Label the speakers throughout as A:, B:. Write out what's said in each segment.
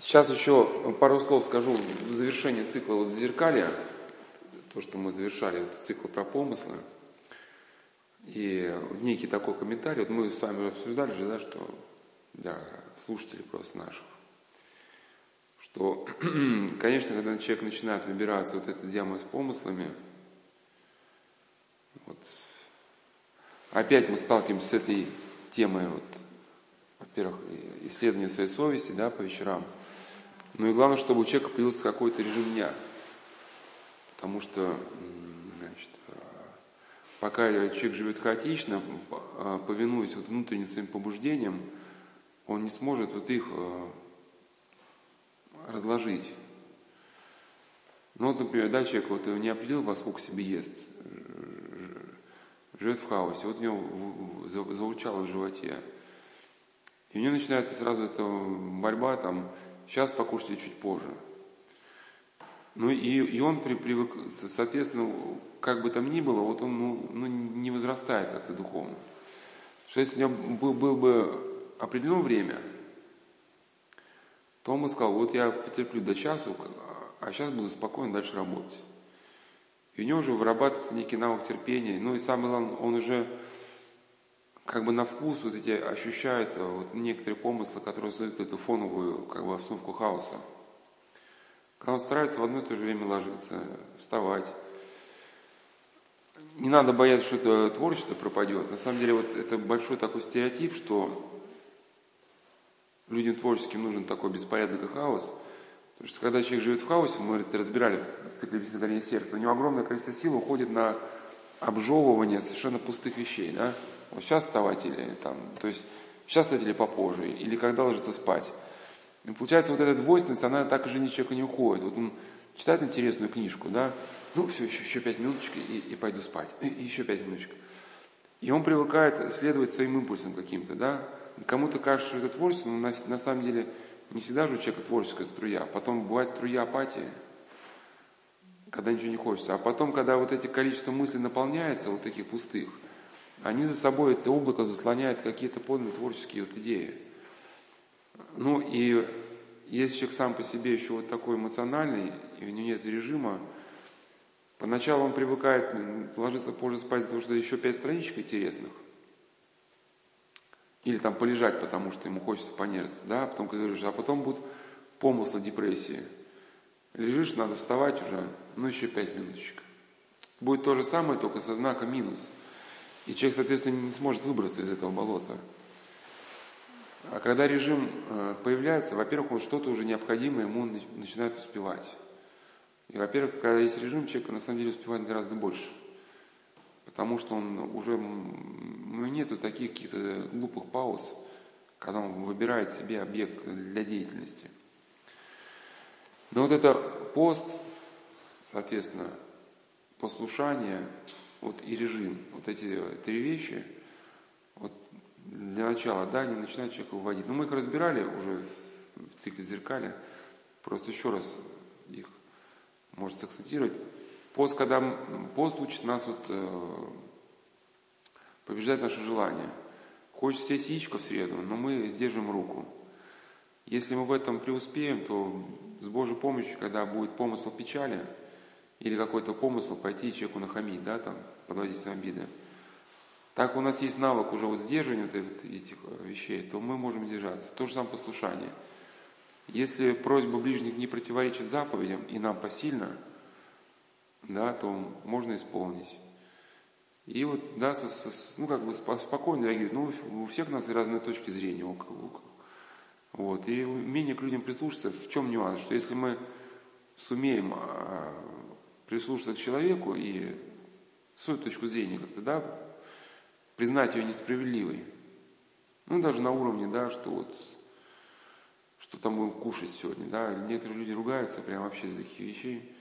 A: Сейчас еще пару слов скажу в завершении цикла вот зеркалья, то, что мы завершали, вот, цикл про помыслы. И некий такой комментарий, вот мы с вами обсуждали же, да, что для слушателей просто наших, что, конечно, когда человек начинает выбираться вот этой ямой с помыслами, вот, опять мы сталкиваемся с этой темой, вот, во-первых, исследования своей совести, да, по вечерам, ну и главное, чтобы у человека появился какой-то режим дня, потому что, значит, пока человек живет хаотично, повинуясь вот внутренним своим побуждениям, он не сможет вот их э, разложить. Ну вот, например, да, человек вот не определил, во сколько себе ест, живет в хаосе, вот у него заучало в животе. И у него начинается сразу эта борьба, там, сейчас покушать или чуть позже. Ну и, и он при, привык, соответственно, как бы там ни было, вот он ну, ну, не возрастает как-то духовно. Что если у него был, был бы определенное время, то он бы сказал, вот я потерплю до часу, а сейчас буду спокойно дальше работать. И у него уже вырабатывается некий навык терпения. Ну и самое главное, он уже как бы на вкус вот эти ощущает э, вот некоторые помыслы, которые создают эту фоновую как бы обстановку хаоса. Когда он старается в одно и то же время ложиться, вставать. Не надо бояться, что это творчество пропадет. На самом деле вот это большой такой стереотип, что людям творческим нужен такой беспорядок и хаос. Потому что когда человек живет в хаосе, мы это разбирали в цикле горения сердца, у него огромное количество сил уходит на обжевывание совершенно пустых вещей. Да? Вот сейчас вставать или там, то есть сейчас встать или попозже, или когда ложиться спать. И получается, вот эта двойственность, она так же ни человека не уходит. Вот он читает интересную книжку, да, ну все, еще, еще пять минуточек и, и пойду спать, и еще пять минуточек. И он привыкает следовать своим импульсам каким-то, да, Кому-то кажется, что это творчество, но на, на самом деле не всегда же у человека творческая струя. Потом бывает струя апатии, когда ничего не хочется. А потом, когда вот эти количество мыслей наполняется, вот таких пустых, они за собой это облако заслоняют какие-то подлинные творческие вот идеи. Ну и если человек сам по себе еще вот такой эмоциональный, и у него нет режима, поначалу он привыкает ложиться позже спать, потому что еще пять страничек интересных – или там полежать, потому что ему хочется понервиться, да, потом, как говоришь, а потом будут помыслы депрессии. Лежишь, надо вставать уже, ну еще пять минуточек. Будет то же самое, только со знаком минус. И человек, соответственно, не сможет выбраться из этого болота. А когда режим э, появляется, во-первых, он что-то уже необходимое ему начинает успевать. И, во-первых, когда есть режим, человек на самом деле успевает гораздо больше потому что он уже, ну, нету таких каких-то глупых пауз, когда он выбирает себе объект для деятельности. Но вот это пост, соответственно, послушание вот, и режим, вот эти три вещи, вот для начала, да, не начинают человека выводить. Но мы их разбирали уже в цикле зеркаля, просто еще раз их может сакцентировать. Пост, когда пост учит нас вот, э, побеждать наши желания. Хочется съесть яичко в среду, но мы сдержим руку. Если мы в этом преуспеем, то с Божьей помощью, когда будет помысл печали, или какой-то помысл пойти человеку нахамить, да, там, подводить свои обиды, так у нас есть навык уже вот сдерживания вот этих вещей, то мы можем сдержаться. То же самое послушание. Если просьба ближних не противоречит заповедям и нам посильно – да, то можно исполнить. И вот, да, со, со, ну, как бы спокойно реагировать. Ну, у всех у нас разные точки зрения. Вот. И умение к людям прислушаться, в чем нюанс? Что если мы сумеем а, прислушаться к человеку и свою точку зрения как-то, да, признать ее несправедливой, ну, даже на уровне, да, что вот, что там будем кушать сегодня, да, некоторые люди ругаются прям вообще из таких вещей,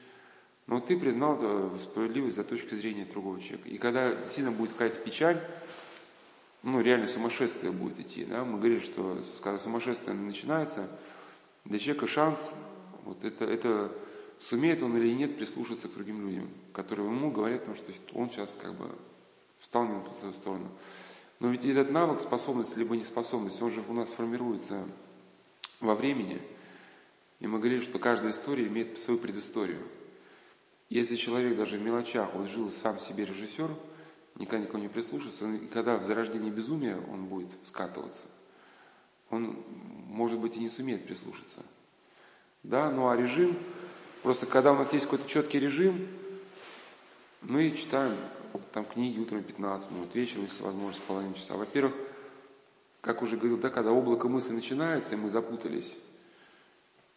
A: но ты признал справедливость за точки зрения другого человека. И когда действительно будет какая-то печаль, ну, реально сумасшествие будет идти. Да? Мы говорим, что когда сумасшествие начинается, для человека шанс, вот это, это сумеет он или нет прислушаться к другим людям, которые ему говорят, потому что он сейчас как бы встал не на ту сторону. Но ведь этот навык, способность, либо неспособность, он же у нас формируется во времени – И мы говорили, что каждая история имеет свою предысторию. Если человек даже в мелочах вот жил сам себе режиссер, никогда никого не прислушался, и когда в зарождении безумия он будет скатываться, он, может быть, и не сумеет прислушаться. Да, ну а режим, просто когда у нас есть какой-то четкий режим, мы читаем там книги утром 15 минут, вечером, если возможность, половину часа. Во-первых, как уже говорил, да, когда облако мысли начинается, и мы запутались,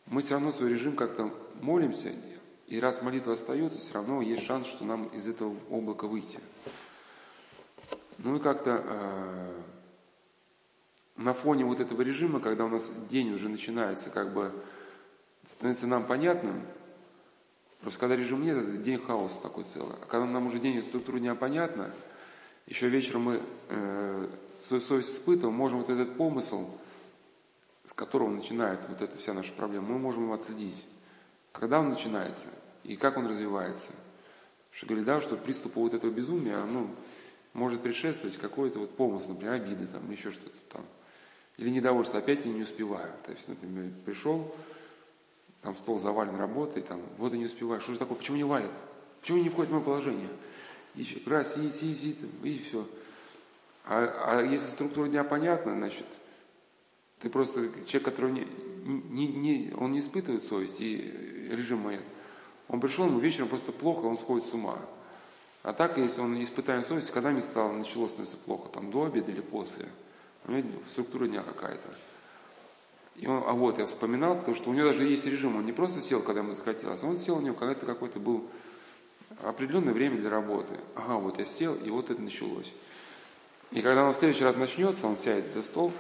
A: мы все равно свой режим как-то молимся, и раз молитва остается, все равно есть шанс, что нам из этого облака выйти. Ну и как-то э, на фоне вот этого режима, когда у нас день уже начинается, как бы становится нам понятным, просто когда режим нет, это день хаоса такой целый. А когда нам уже день и структура дня понятна, еще вечером мы э, свою совесть испытываем, можем вот этот помысл, с которого начинается вот эта вся наша проблема, мы можем его отследить. Когда он начинается и как он развивается. Что говорили, да, что приступу вот этого безумия, оно может предшествовать какой-то вот помысл, например, обиды там, еще что-то там. Или недовольство, опять я не успеваю. То есть, например, пришел, там стол завален работой, там, вот и не успеваю. Что же такое, почему не валит? Почему не входит в мое положение? И раз, сидит, сидит, сидит, и все. А, а если структура дня понятна, значит, ты просто человек, который не, не, не, он не испытывает совесть и режим моет. Он пришел, ему вечером просто плохо, он сходит с ума. А так, если он не испытает совесть, когда мне стало, начало становиться плохо, там до обеда или после, у него структура дня какая-то. И он, а вот я вспоминал, потому что у него даже есть режим, он не просто сел, когда ему захотелось, он сел, у него какой-то какой-то был определенное время для работы. Ага, вот я сел, и вот это началось. И когда он в следующий раз начнется, он сядет за стол,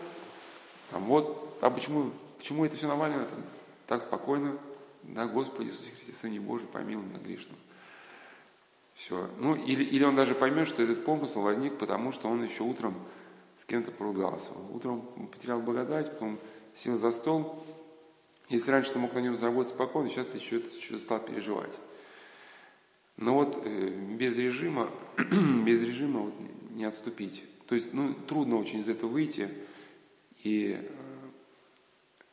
A: там вот, а почему, почему это все нормально, там, так спокойно, да, Господи Иисусе Христе, Сыне Божий, помилуй меня грешным. Все. Ну, или, или он даже поймет, что этот помысл возник, потому что он еще утром с кем-то поругался. Утром потерял благодать, потом сел за стол. Если раньше ты мог на нем заработать спокойно, сейчас ты еще, еще стал переживать. Но вот э, без режима, без режима вот не отступить. То есть, ну, трудно очень из этого выйти. И, э,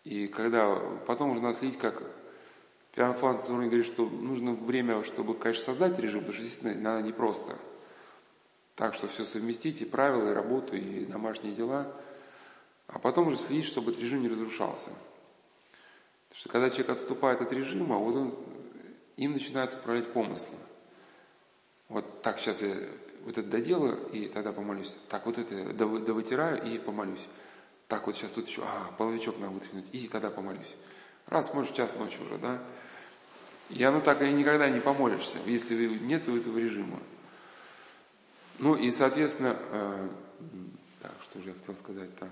A: и когда потом уже следить, как Франц говорит, что нужно время, чтобы, конечно, создать режим, потому что действительно надо непросто. Так что все совместить, и правила, и работу, и домашние дела. А потом уже следить, чтобы этот режим не разрушался. Потому что когда человек отступает от режима, вот он, им начинают управлять помыслы. Вот так, сейчас я вот это доделаю, и тогда помолюсь. Так, вот это довытираю и помолюсь. Так, вот сейчас тут еще, а, половичок надо вытряхнуть, и тогда помолюсь. Раз, может, час ночи уже, да? И оно так и никогда не помолишься, если нет этого режима. Ну и, соответственно, э, так, что же я хотел сказать-то?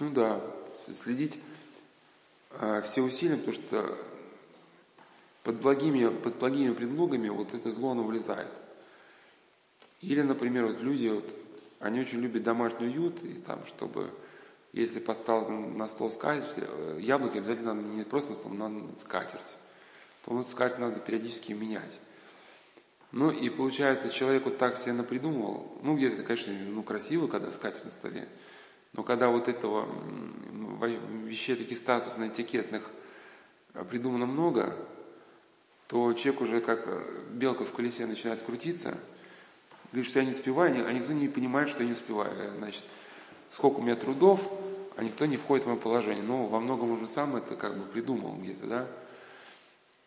A: Ну да, следить э, все усилия, потому что под благими, под благими предлогами вот это зло, оно влезает. Или, например, вот люди, вот, они очень любят домашний уют, и там, чтобы если поставил на стол скатерть, э, яблоки обязательно надо не просто на стол, надо скатерть. То вот скатерть надо периодически менять. Ну и получается, человек вот так себе напридумывал, ну где-то, конечно, ну красиво, когда скатерть на столе, но когда вот этого вещей таких статусных, этикетных э, придумано много, то человек уже как э, белка в колесе начинает крутиться, говорит, что я не успеваю, а никто не понимает, что я не успеваю. Значит, сколько у меня трудов, а никто не входит в мое положение. Но во многом уже сам это как бы придумал где-то, да?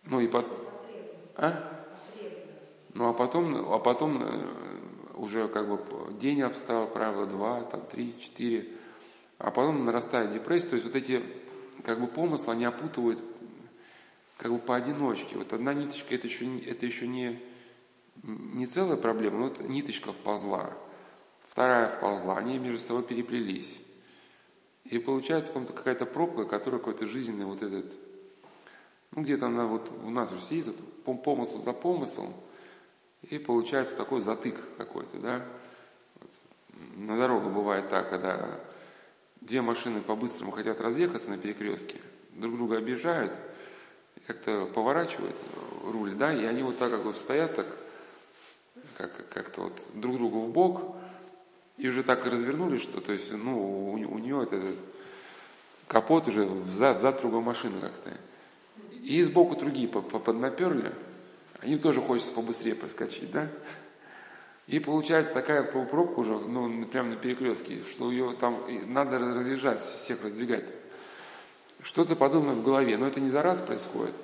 A: Ну и потом... А? Ну а потом, а потом э, уже как бы день обстал, правило два, там три, четыре, а потом нарастает депрессия, то есть вот эти как бы помыслы, они опутывают как бы поодиночке. Вот одна ниточка, это еще, это еще не, не целая проблема, но вот ниточка вползла вторая вползла, они между собой переплелись. И получается какая-то пробка, которая какой-то жизненный вот этот, ну где-то она вот у нас уже сидит, вот, помысл за помыслом, и получается такой затык какой-то, да. Вот. На дорогу бывает так, когда две машины по-быстрому хотят разъехаться на перекрестке, друг друга обижают, как-то поворачивают руль, да, и они вот так как бы стоят так, как, как-то вот друг другу в бок, и уже так развернулись, что, то есть, ну, у, у нее это, капот уже взад, взад другой машины как-то. И сбоку другие поднаперли, им тоже хочется побыстрее проскочить, да? И получается такая пробка уже, ну, прямо на перекрестке, что ее там надо разъезжать, всех раздвигать. Что-то подобное в голове, но это не за раз происходит.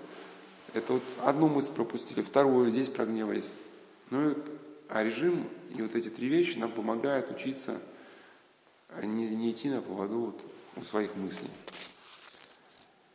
A: Это вот одну мысль пропустили, вторую здесь прогневались. Ну, а режим и вот эти три вещи нам помогают учиться не, не идти на поводу вот у своих мыслей.